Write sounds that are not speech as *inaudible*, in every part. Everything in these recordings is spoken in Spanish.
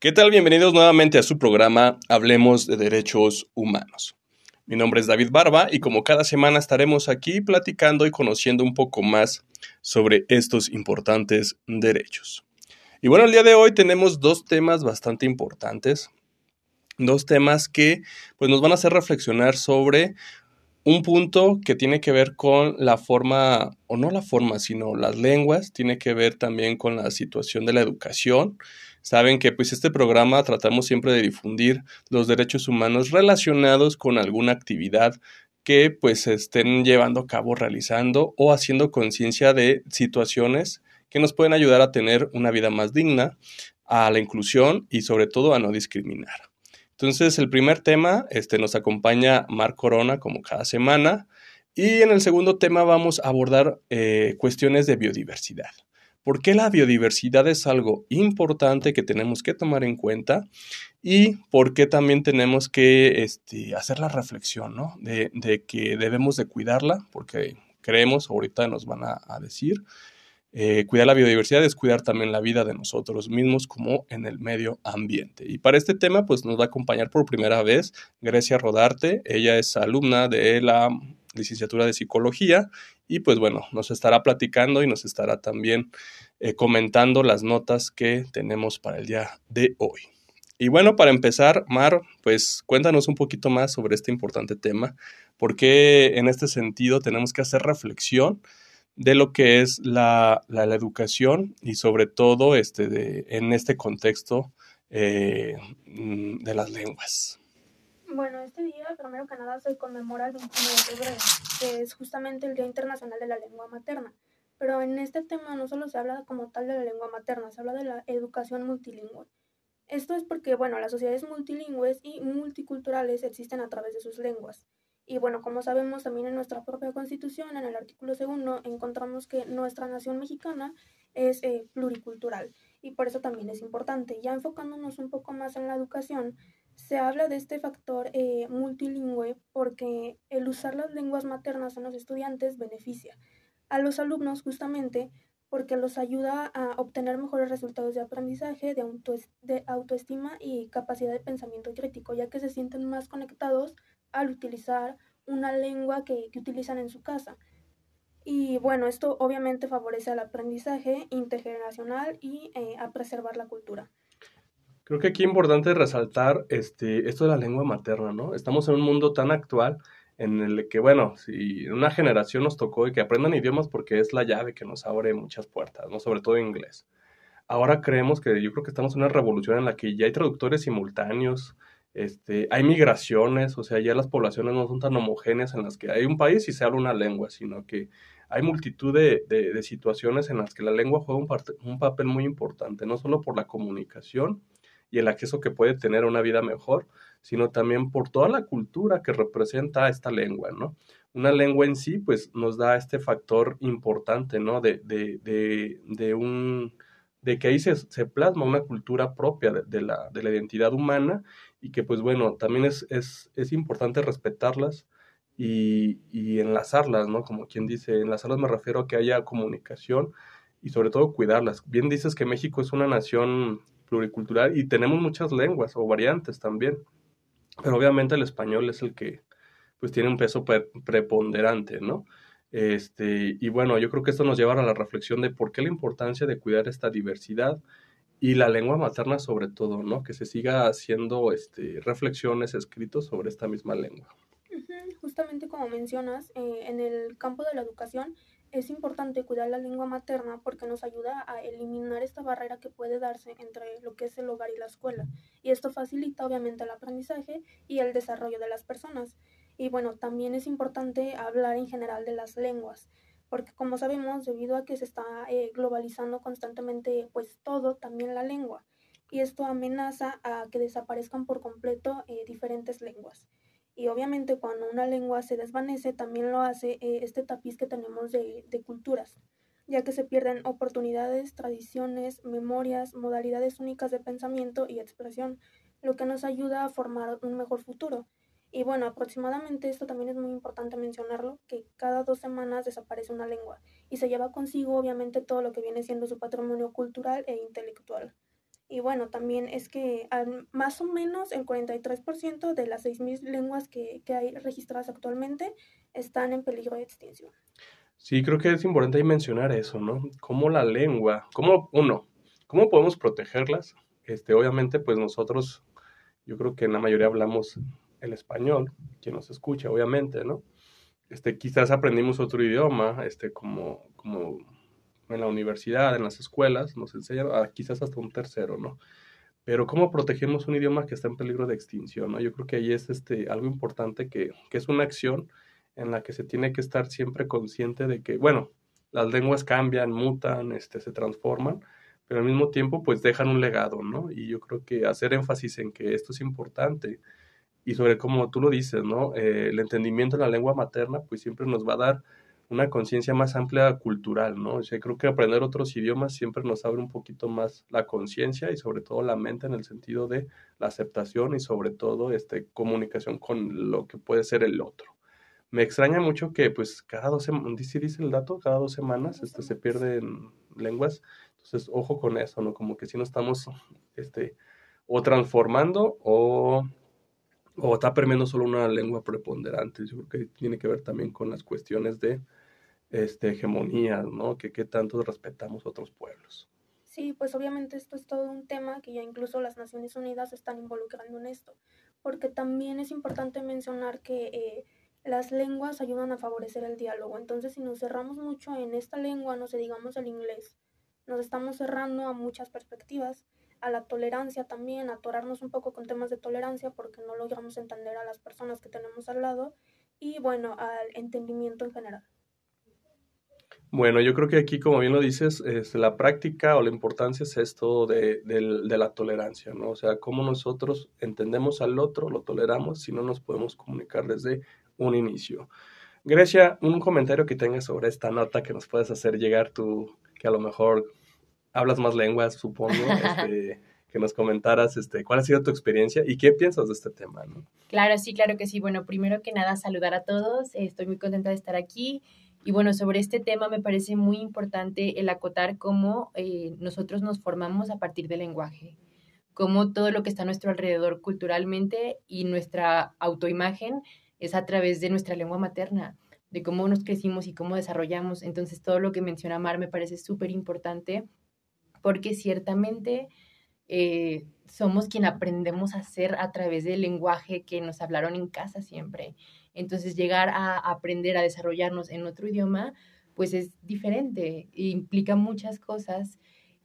¿Qué tal? Bienvenidos nuevamente a su programa Hablemos de Derechos Humanos. Mi nombre es David Barba y como cada semana estaremos aquí platicando y conociendo un poco más sobre estos importantes derechos. Y bueno, el día de hoy tenemos dos temas bastante importantes, dos temas que pues nos van a hacer reflexionar sobre un punto que tiene que ver con la forma, o no la forma, sino las lenguas, tiene que ver también con la situación de la educación. Saben que pues este programa tratamos siempre de difundir los derechos humanos relacionados con alguna actividad que pues estén llevando a cabo, realizando o haciendo conciencia de situaciones que nos pueden ayudar a tener una vida más digna, a la inclusión y sobre todo a no discriminar. Entonces, el primer tema este, nos acompaña Mar Corona como cada semana. Y en el segundo tema vamos a abordar eh, cuestiones de biodiversidad. ¿Por qué la biodiversidad es algo importante que tenemos que tomar en cuenta? Y por qué también tenemos que este, hacer la reflexión, ¿no? De, que debemos de cuidarla, porque creemos, ahorita nos van a decir, eh, cuidar la biodiversidad es cuidar también la vida de nosotros mismos como en el medio ambiente. Y para este tema, pues nos va a acompañar por primera vez Grecia Rodarte. Ella es alumna de la licenciatura de psicología y pues bueno, nos estará platicando y nos estará también eh, comentando las notas que tenemos para el día de hoy. Y bueno, para empezar, Mar, pues cuéntanos un poquito más sobre este importante tema, porque en este sentido tenemos que hacer reflexión de lo que es la, educación y sobre todo este en este contexto eh, mm, de las lenguas. Bueno, este día, primero que nada, se conmemora el 21 de febrero, que es justamente el Día Internacional de la Lengua Materna. Pero en este tema no solo se habla como tal de la lengua materna, se habla de la educación multilingüe. Esto es porque, bueno, las sociedades multilingües y multiculturales existen a través de sus lenguas. Y bueno, como sabemos también en nuestra propia constitución, en el artículo segundo, encontramos que nuestra nación mexicana es eh, pluricultural y por eso también es importante. Ya enfocándonos un poco más en la educación, se habla de este factor eh, multilingüe porque el usar las lenguas maternas en los estudiantes beneficia a los alumnos justamente porque los ayuda a obtener mejores resultados de aprendizaje, de, de autoestima y capacidad de pensamiento crítico, ya que se sienten más conectados al utilizar una lengua que, utilizan en su casa. Y bueno, esto obviamente favorece al aprendizaje intergeneracional y eh, a preservar la cultura. Creo que aquí es importante resaltar este, esto de la lengua materna, ¿no? Estamos en un mundo tan actual en el que, bueno, si una generación nos tocó y que aprendan idiomas porque es la llave que nos abre muchas puertas, ¿no? Sobre todo inglés. Ahora creemos que yo creo que estamos en una revolución en la que ya hay traductores simultáneos, este, hay migraciones, o sea, ya las poblaciones no son tan homogéneas en las que hay un país y se habla una lengua, sino que hay multitud de, de, situaciones en las que la lengua juega un, papel muy importante, no solo por la comunicación y el acceso que puede tener a una vida mejor, sino también por toda la cultura que representa esta lengua, ¿no? Una lengua en sí, pues, nos da este factor importante, ¿no? De, de, de, de un de que ahí se, se plasma una cultura propia de, la, de la identidad humana y que pues bueno, también es, es, es importante respetarlas y, y, enlazarlas, ¿no? Como quien dice, enlazarlas me refiero a que haya comunicación y sobre todo cuidarlas. Bien dices que México es una nación pluricultural y tenemos muchas lenguas o variantes también, pero obviamente el español es el que pues tiene un peso preponderante, ¿no? Este, y bueno, yo creo que esto nos lleva a la reflexión de por qué la importancia de cuidar esta diversidad y la lengua materna sobre todo, ¿no? Que se siga haciendo este, reflexiones, escritos sobre esta misma lengua. Justamente como mencionas, eh, en el campo de la educación es importante cuidar la lengua materna porque nos ayuda a eliminar esta barrera que puede darse entre lo que es el hogar y la escuela. Y esto facilita obviamente el aprendizaje y el desarrollo de las personas. Y bueno, también es importante hablar en general de las lenguas porque como sabemos, debido a que se está eh, globalizando constantemente pues todo, también la lengua, y esto amenaza a que desaparezcan por completo eh, diferentes lenguas. Y obviamente cuando una lengua se desvanece, también lo hace eh, este tapiz que tenemos de, de culturas, ya que se pierden oportunidades, tradiciones, memorias, modalidades únicas de pensamiento y expresión, lo que nos ayuda a formar un mejor futuro y bueno, aproximadamente esto también es muy importante mencionarlo, que cada dos semanas desaparece una lengua y se lleva consigo obviamente todo lo que viene siendo su patrimonio cultural e intelectual. Y bueno, también es que más o menos el 43% de las 6.000 lenguas que, que hay registradas actualmente están en peligro de extinción. Sí, creo que es importante mencionar eso, ¿no? Cómo la lengua, cómo, uno, cómo podemos protegerlas. Este, obviamente, pues nosotros, yo creo que en la mayoría hablamos el español, quien nos escucha, obviamente, ¿no? Este, quizás aprendimos otro idioma, este, como, como en la universidad, en las escuelas, nos enseñan a, quizás hasta un tercero, ¿no? Pero cómo protegemos un idioma que está en peligro de extinción, ¿no? Yo creo que ahí es este, algo importante que, que es una acción en la que se tiene que estar siempre consciente de que, bueno, las lenguas cambian, mutan, este, se transforman, pero al mismo tiempo pues dejan un legado, ¿no? Y yo creo que hacer énfasis en que esto es importante y sobre cómo tú lo dices, ¿no? Eh, el entendimiento en la lengua materna pues siempre nos va a dar una conciencia más amplia cultural, ¿no? O sea, creo que aprender otros idiomas siempre nos abre un poquito más la conciencia y sobre todo la mente en el sentido de la aceptación y sobre todo este, comunicación con lo que puede ser el otro. Me extraña mucho que pues cada dos semanas, dice, dice el dato, cada dos semanas este, se pierden lenguas, entonces ojo con eso, ¿no? Como que si no estamos este, o transformando o o está permeando solo una lengua preponderante. Yo creo que tiene que ver también con las cuestiones de este, hegemonía, ¿no? Que qué tanto respetamos otros pueblos. Sí, pues obviamente esto es todo un tema que ya incluso las Naciones Unidas están involucrando en esto, porque también es importante mencionar que eh, las lenguas ayudan a favorecer el diálogo, entonces si nos cerramos mucho en esta lengua, no sé, digamos el inglés, nos estamos cerrando a muchas perspectivas, a la tolerancia también, atorarnos un poco con temas de tolerancia porque no logramos entender a las personas que tenemos al lado y bueno, al entendimiento en general. Bueno, yo creo que aquí, como bien lo dices, es la práctica o la importancia es esto de, de, la tolerancia, ¿no? O sea, cómo nosotros entendemos al otro, lo toleramos, si no nos podemos comunicar desde un inicio. Grecia, un comentario que tengas sobre esta nota que nos puedes hacer llegar tú, que a lo mejor hablas más lenguas, supongo, *laughs* este, que nos comentaras este, cuál ha sido tu experiencia y qué piensas de este tema. ¿no? Claro, sí, claro que sí. Bueno, primero que nada, saludar a todos. Estoy muy contenta de estar aquí. Y bueno, sobre este tema me parece muy importante el acotar cómo eh, nosotros nos formamos a partir del lenguaje, cómo todo lo que está a nuestro alrededor culturalmente y nuestra autoimagen es a través de nuestra lengua materna, de cómo nos crecimos y cómo desarrollamos. Entonces, todo lo que menciona Mar me parece súper importante porque ciertamente eh, somos quien aprendemos a hacer a través del lenguaje que nos hablaron en casa siempre. Entonces, llegar a aprender a desarrollarnos en otro idioma, pues es diferente, implica muchas cosas.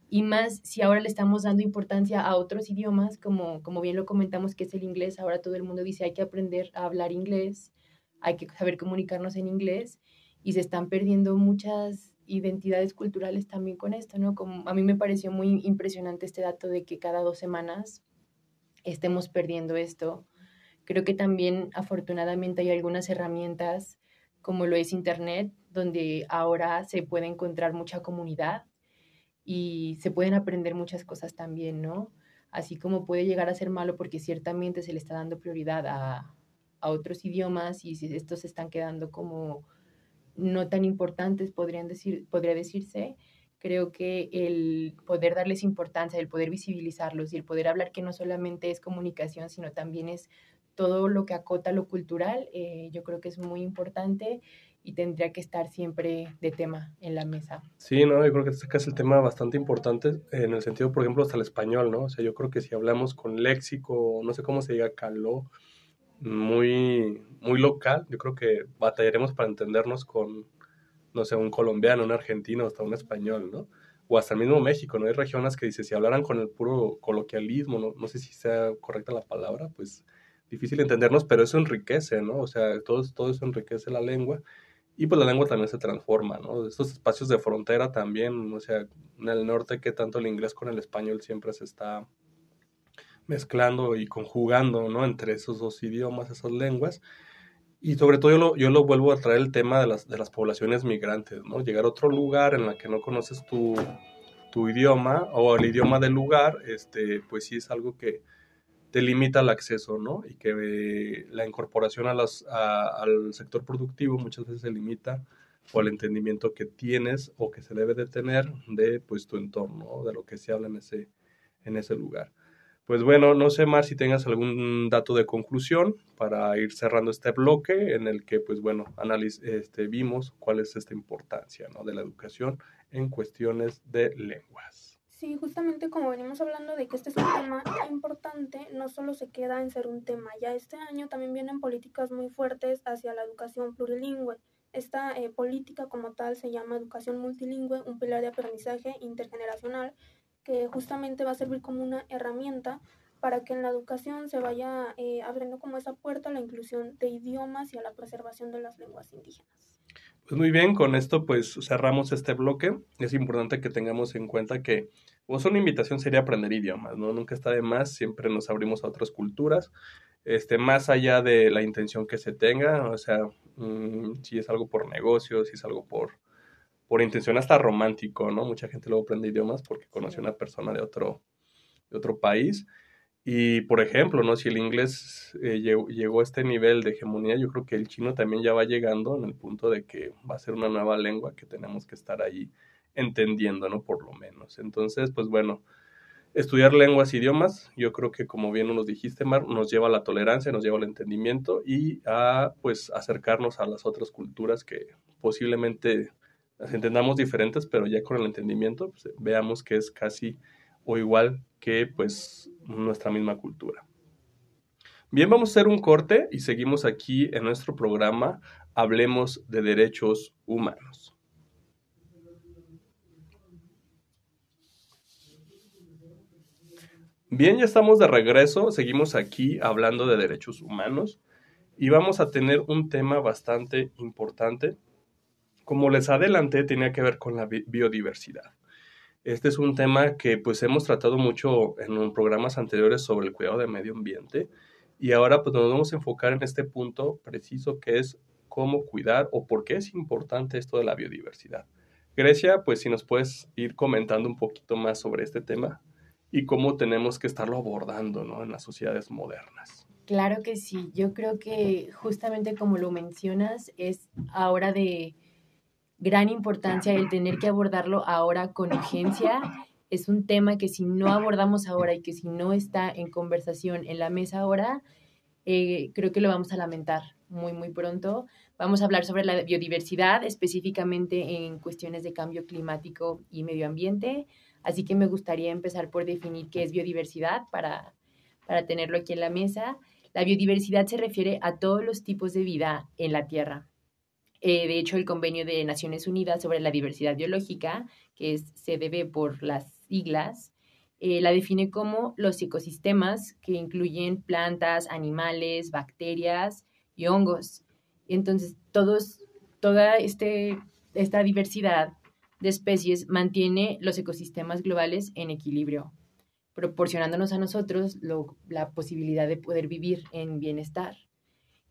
Y más si ahora le estamos dando importancia a otros idiomas, como, como bien lo comentamos, que es el inglés, ahora todo el mundo dice hay que aprender a hablar inglés, hay que saber comunicarnos en inglés, y se están perdiendo muchas identidades culturales también con esto, ¿no? Como a mí me pareció muy impresionante este dato de que cada dos semanas estemos perdiendo esto. Creo que también afortunadamente hay algunas herramientas como lo es Internet, donde ahora se puede encontrar mucha comunidad y se pueden aprender muchas cosas también, ¿no? Así como puede llegar a ser malo porque ciertamente se le está dando prioridad a, a otros idiomas y si estos se están quedando como no tan importantes, podrían decir, podría decirse, creo que el poder darles importancia, el poder visibilizarlos y el poder hablar que no solamente es comunicación, sino también es todo lo que acota lo cultural, eh, yo creo que es muy importante y tendría que estar siempre de tema en la mesa. Sí, no, yo creo que este es el tema bastante importante en el sentido, por ejemplo, hasta el español, ¿no? O sea, yo creo que si hablamos con léxico, no sé cómo se diga, caló, muy, muy local. Yo creo que batallaremos para entendernos con, no sé, un colombiano, un argentino, hasta un español, ¿no? O hasta el mismo México, ¿no? Hay regiones que dice, si hablaran con el puro coloquialismo, no, no sé si sea correcta la palabra, pues difícil entendernos, pero eso enriquece, ¿no? O sea, todo, todo eso enriquece la lengua y pues la lengua también se transforma, ¿no? Estos espacios de frontera también, o sea, en el norte que tanto el inglés con el español siempre se está mezclando y conjugando, ¿no? Entre esos dos idiomas, esas lenguas. Y sobre todo yo lo, yo lo vuelvo a traer el tema de las, de las poblaciones migrantes, ¿no? Llegar a otro lugar en la que no conoces tu, tu idioma o el idioma del lugar, este, pues sí es algo que te limita el acceso, ¿no? Y que la incorporación a las, al sector productivo muchas veces se limita por el entendimiento que tienes o que se debe de tener de pues tu entorno, de lo que se habla en ese, ese lugar. Pues bueno, no sé más si tengas algún dato de conclusión para ir cerrando este bloque en el que, pues bueno, este, vimos cuál es esta importancia ¿no? de la educación en cuestiones de lenguas. Sí, justamente como venimos hablando de que este es un tema importante, no solo se queda en ser un tema, ya este año también vienen políticas muy fuertes hacia la educación plurilingüe. Esta eh, política como tal se llama educación multilingüe, un pilar de aprendizaje intergeneracional que justamente va a servir como una herramienta para que en la educación se vaya eh, abriendo como esa puerta a la inclusión de idiomas y a la preservación de las lenguas indígenas. Pues muy bien, con esto pues cerramos este bloque. Es importante que tengamos en cuenta que pues, una invitación sería aprender idiomas, ¿no? Nunca está de más, siempre nos abrimos a otras culturas, este, más allá de la intención que se tenga, o sea, mm, si es algo por negocio, si es algo por, por intención hasta romántico, ¿no? Mucha gente luego aprende idiomas porque conoce a una persona de otro, de otro país. Y, por ejemplo, ¿no? Si el inglés eh, llegó, a este nivel de hegemonía, yo creo que el chino también ya va llegando en el punto de que va a ser una nueva lengua que tenemos que estar ahí entendiendo, ¿no? Por lo menos. Entonces, pues bueno, estudiar lenguas e idiomas, yo creo que como bien nos dijiste, Mar, nos lleva a la tolerancia, nos lleva al entendimiento y a, pues, acercarnos a las otras culturas que posiblemente las entendamos diferentes, pero ya con el entendimiento pues, veamos que es casi o igual que pues nuestra misma cultura. Bien, vamos a hacer un corte y seguimos aquí en nuestro programa Hablemos de Derechos Humanos. Bien, ya estamos de regreso, seguimos aquí hablando de derechos humanos y vamos a tener un tema bastante importante como les adelanté, tenía que ver con la biodiversidad. Este es un tema que pues hemos tratado mucho en programas anteriores sobre el cuidado del medio ambiente y ahora pues nos vamos a enfocar en este punto preciso que es cómo cuidar o por qué es importante esto de la biodiversidad. Grecia, pues si nos puedes ir comentando un poquito más sobre este tema y cómo tenemos que estarlo abordando ¿no? en las sociedades modernas. Claro que sí, yo creo que justamente como lo mencionas, es ahora de gran importancia el tener que abordarlo ahora con urgencia. Es un tema que si no abordamos ahora y que si no está en conversación en la mesa ahora, eh, creo que lo vamos a lamentar muy, muy pronto. Vamos a hablar sobre la biodiversidad, específicamente en cuestiones de cambio climático y medio ambiente. Así que me gustaría empezar por definir qué es biodiversidad para, para tenerlo aquí en la mesa. La biodiversidad se refiere a todos los tipos de vida en la Tierra, eh, de hecho, el Convenio de Naciones Unidas sobre la Diversidad Biológica, que se debe por las siglas, eh, la define como los ecosistemas que incluyen plantas, animales, bacterias y hongos. Entonces, todos, toda este, esta diversidad de especies mantiene los ecosistemas globales en equilibrio, proporcionándonos a nosotros la posibilidad de poder vivir en bienestar.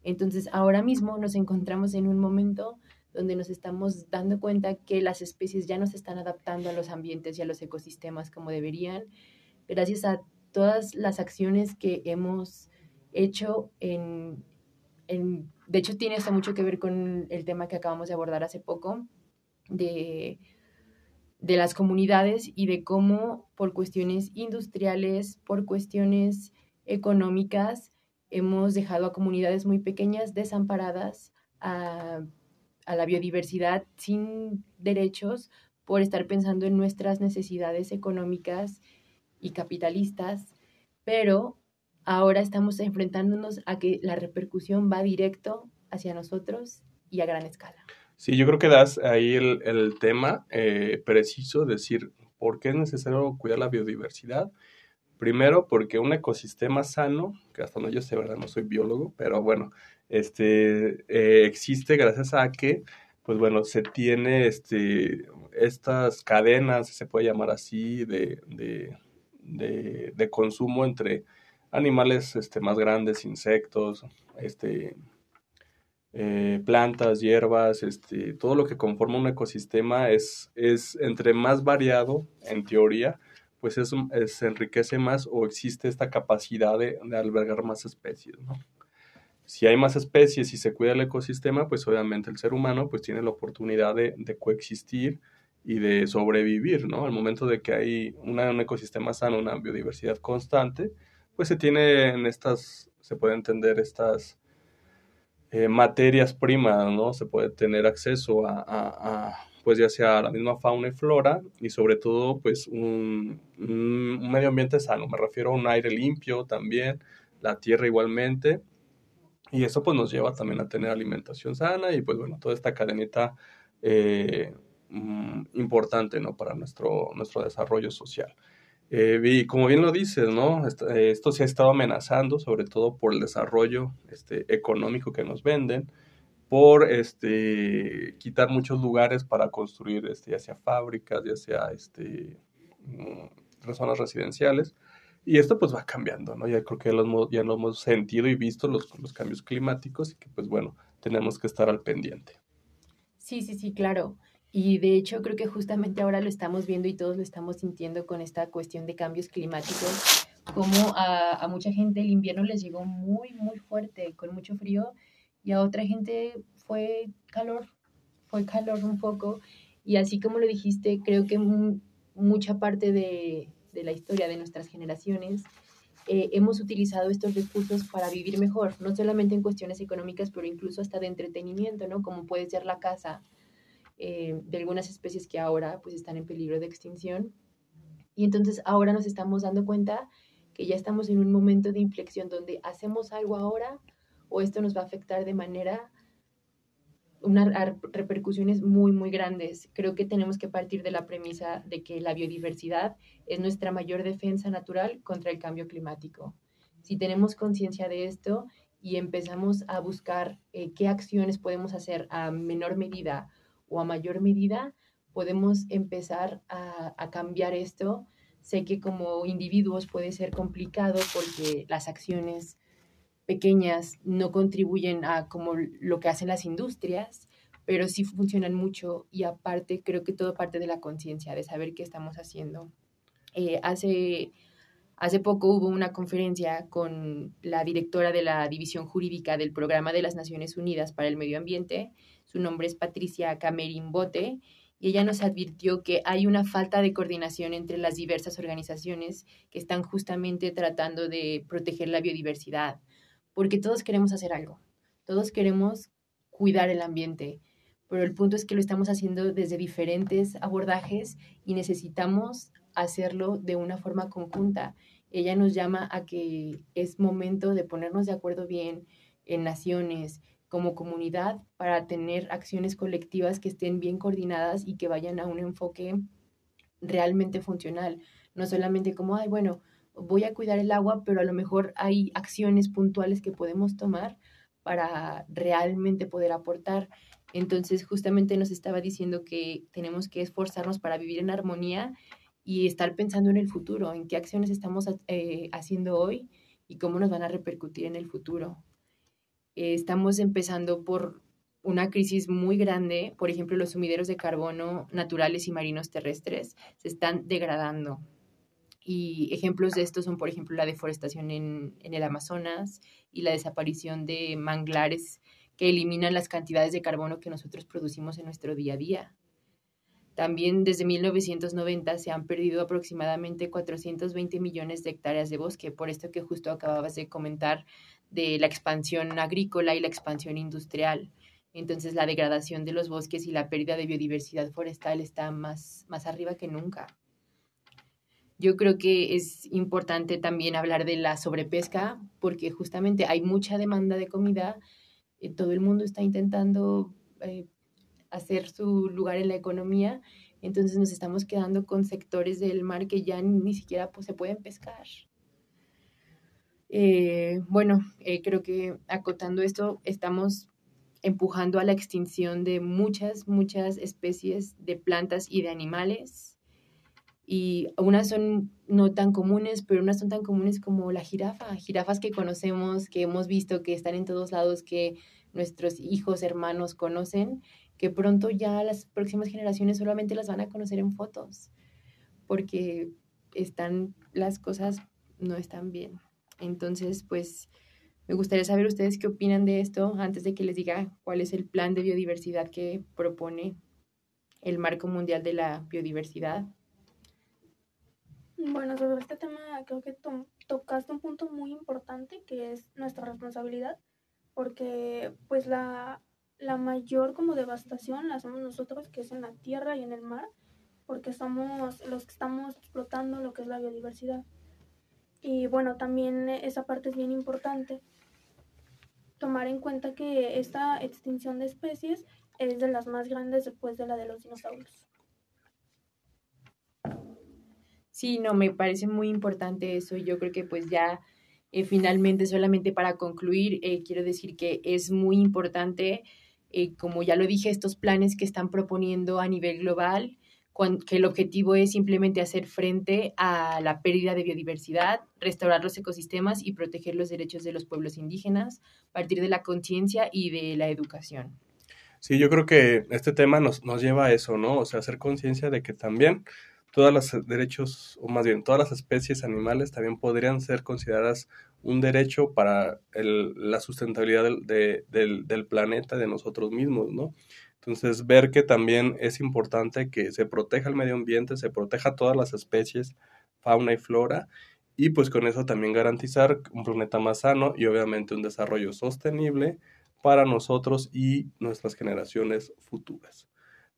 Entonces, ahora mismo nos encontramos en un momento donde nos estamos dando cuenta que las especies ya no se están adaptando a los ambientes y a los ecosistemas como deberían, gracias a todas las acciones que hemos hecho en, de hecho tiene hasta mucho que ver con el tema que acabamos de abordar hace poco, de, de las comunidades y de cómo por cuestiones industriales, por cuestiones económicas, hemos dejado a comunidades muy pequeñas desamparadas a, la biodiversidad sin derechos por estar pensando en nuestras necesidades económicas y capitalistas, pero ahora estamos enfrentándonos a que la repercusión va directo hacia nosotros y a gran escala. Sí, yo creo que das ahí el, tema eh, preciso, decir, ¿por qué es necesario cuidar la biodiversidad? Primero, porque un ecosistema sano, que hasta no yo sé, ¿verdad? No soy biólogo, pero bueno, este, eh, existe gracias a que, pues bueno, se tiene este, estas cadenas, se puede llamar así, de, de, de, consumo entre animales este, más grandes, insectos, este, eh, plantas, hierbas, este, todo lo que conforma un ecosistema es, es entre más variado, en teoría, pues es, se enriquece más o existe esta capacidad de, albergar más especies, ¿no? Si hay más especies y se cuida el ecosistema, pues obviamente el ser humano pues tiene la oportunidad de, coexistir y de sobrevivir, ¿no? Al momento de que hay un ecosistema sano, una biodiversidad constante, pues se tienen estas, se puede entender estas eh, materias primas, ¿no? Se puede tener acceso a, pues ya sea la misma fauna y flora y sobre todo, pues un, un medio ambiente sano. Me refiero a un aire limpio también, la tierra igualmente. Y eso pues nos lleva también a tener alimentación sana y pues bueno, toda esta cadenita eh, mm, importante, ¿no? Para nuestro, nuestro desarrollo social. Eh, y como bien lo dices, ¿no? Eh, esto se ha estado amenazando, sobre todo por el desarrollo este, económico que nos venden, por este, quitar muchos lugares para construir este, ya sea fábricas, ya sea este, mm, zonas residenciales. Y esto pues va cambiando, ¿no? Ya creo que ya lo hemos sentido y visto los, los cambios climáticos y que pues bueno, tenemos que estar al pendiente. Sí, sí, sí, claro. Y de hecho creo que justamente ahora lo estamos viendo y todos lo estamos sintiendo con esta cuestión de cambios climáticos, como a, a mucha gente el invierno les llegó muy, muy fuerte, con mucho frío, y a otra gente fue calor, fue calor un poco. Y así como lo dijiste, creo que mucha parte de, de la historia de nuestras generaciones, eh, hemos utilizado estos recursos para vivir mejor, no solamente en cuestiones económicas, pero incluso hasta de entretenimiento, ¿no? Como puede ser la caza eh, de algunas especies que ahora pues están en peligro de extinción. Y entonces ahora nos estamos dando cuenta que ya estamos en un momento de inflexión donde hacemos algo ahora o esto nos va a afectar de manera unas repercusiones muy, muy grandes. Creo que tenemos que partir de la premisa de que la biodiversidad es nuestra mayor defensa natural contra el cambio climático. Si tenemos conciencia de esto y empezamos a buscar eh, qué acciones podemos hacer a menor medida o a mayor medida, podemos empezar a, a cambiar esto. Sé que como individuos puede ser complicado porque las acciones pequeñas no contribuyen a como lo que hacen las industrias, pero sí funcionan mucho y aparte creo que todo parte de la conciencia, de saber qué estamos haciendo. Eh, hace, hace poco hubo una conferencia con la directora de la División Jurídica del Programa de las Naciones Unidas para el Medio Ambiente, su nombre es Patricia Camerín Bote, y ella nos advirtió que hay una falta de coordinación entre las diversas organizaciones que están justamente tratando de proteger la biodiversidad, porque todos queremos hacer algo, todos queremos cuidar el ambiente, pero el punto es que lo estamos haciendo desde diferentes abordajes y necesitamos hacerlo de una forma conjunta. Ella nos llama a que es momento de ponernos de acuerdo bien en naciones, como comunidad, para tener acciones colectivas que estén bien coordinadas y que vayan a un enfoque realmente funcional, no solamente como, ay, bueno, voy a cuidar el agua, pero a lo mejor hay acciones puntuales que podemos tomar para realmente poder aportar. Entonces, justamente nos estaba diciendo que tenemos que esforzarnos para vivir en armonía y estar pensando en el futuro, en qué acciones estamos eh, haciendo hoy y cómo nos van a repercutir en el futuro. Eh, estamos empezando por una crisis muy grande, por ejemplo, los sumideros de carbono naturales y marinos terrestres se están degradando. Y ejemplos de esto son, por ejemplo, la deforestación en, en, el Amazonas y la desaparición de manglares que eliminan las cantidades de carbono que nosotros producimos en nuestro día a día. También desde 1990 se han perdido aproximadamente 420 millones de hectáreas de bosque, por esto que justo acababas de comentar de la expansión agrícola y la expansión industrial. Entonces la degradación de los bosques y la pérdida de biodiversidad forestal está más, más arriba que nunca. Yo creo que es importante también hablar de la sobrepesca porque justamente hay mucha demanda de comida, eh, todo el mundo está intentando eh, hacer su lugar en la economía, entonces nos estamos quedando con sectores del mar que ya ni, siquiera pues, se pueden pescar. Eh, bueno, creo que acotando esto, estamos empujando a la extinción de muchas, muchas especies de plantas y de animales y unas son no tan comunes, pero unas son tan comunes como la jirafa, jirafas que conocemos, que hemos visto, que están en todos lados, que nuestros hijos, hermanos conocen, que pronto ya las próximas generaciones solamente las van a conocer en fotos, porque están las cosas no están bien. Entonces, pues me gustaría saber ustedes qué opinan de esto antes de que les diga cuál es el plan de biodiversidad que propone el Marco Mundial de la Biodiversidad. Bueno, sobre este tema creo que tocaste un punto muy importante que es nuestra responsabilidad, porque pues la, la mayor como devastación la hacemos nosotros, que es en la tierra y en el mar, porque somos los que estamos explotando lo que es la biodiversidad. Y bueno, también esa parte es bien importante, tomar en cuenta que esta extinción de especies es de las más grandes después de la de los dinosaurios. Sí, no, me parece muy importante eso y yo creo que pues ya eh, finalmente solamente para concluir eh, quiero decir que es muy importante, eh, como ya lo dije, estos planes que están proponiendo a nivel global que el objetivo es simplemente hacer frente a la pérdida de biodiversidad, restaurar los ecosistemas y proteger los derechos de los pueblos indígenas a partir de la conciencia y de la educación. Sí, yo creo que este tema nos, nos lleva a eso, ¿no? O sea, hacer conciencia de que también todos los derechos, o más bien todas las especies animales también podrían ser consideradas un derecho para la sustentabilidad del, del, del planeta, de nosotros mismos, ¿no? Entonces, ver que también es importante que se proteja el medio ambiente, se proteja todas las especies, fauna y flora, y pues con eso también garantizar un planeta más sano y obviamente un desarrollo sostenible para nosotros y nuestras generaciones futuras.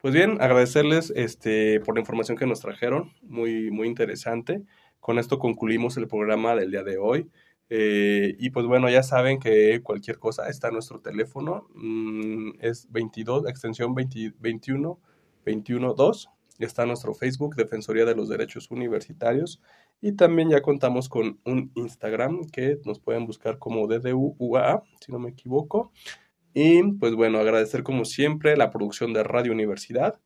Pues bien, agradecerles este, por la información que nos trajeron, muy, muy interesante. Con esto concluimos el programa del día de hoy. Eh, y pues bueno, ya saben que cualquier cosa está en nuestro teléfono. Mm, es 22, extensión 20, 21, 21 2. Está nuestro Facebook, Defensoría de los Derechos Universitarios. Y también ya contamos con un Instagram que nos pueden buscar como DDUUA, si no me equivoco. Y pues bueno, agradecer como siempre la producción de Radio Universidad,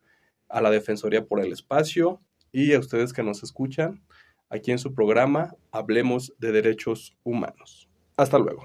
a la Defensoría por el espacio y a ustedes que nos escuchan aquí en su programa Hablemos de Derechos Humanos. Hasta luego.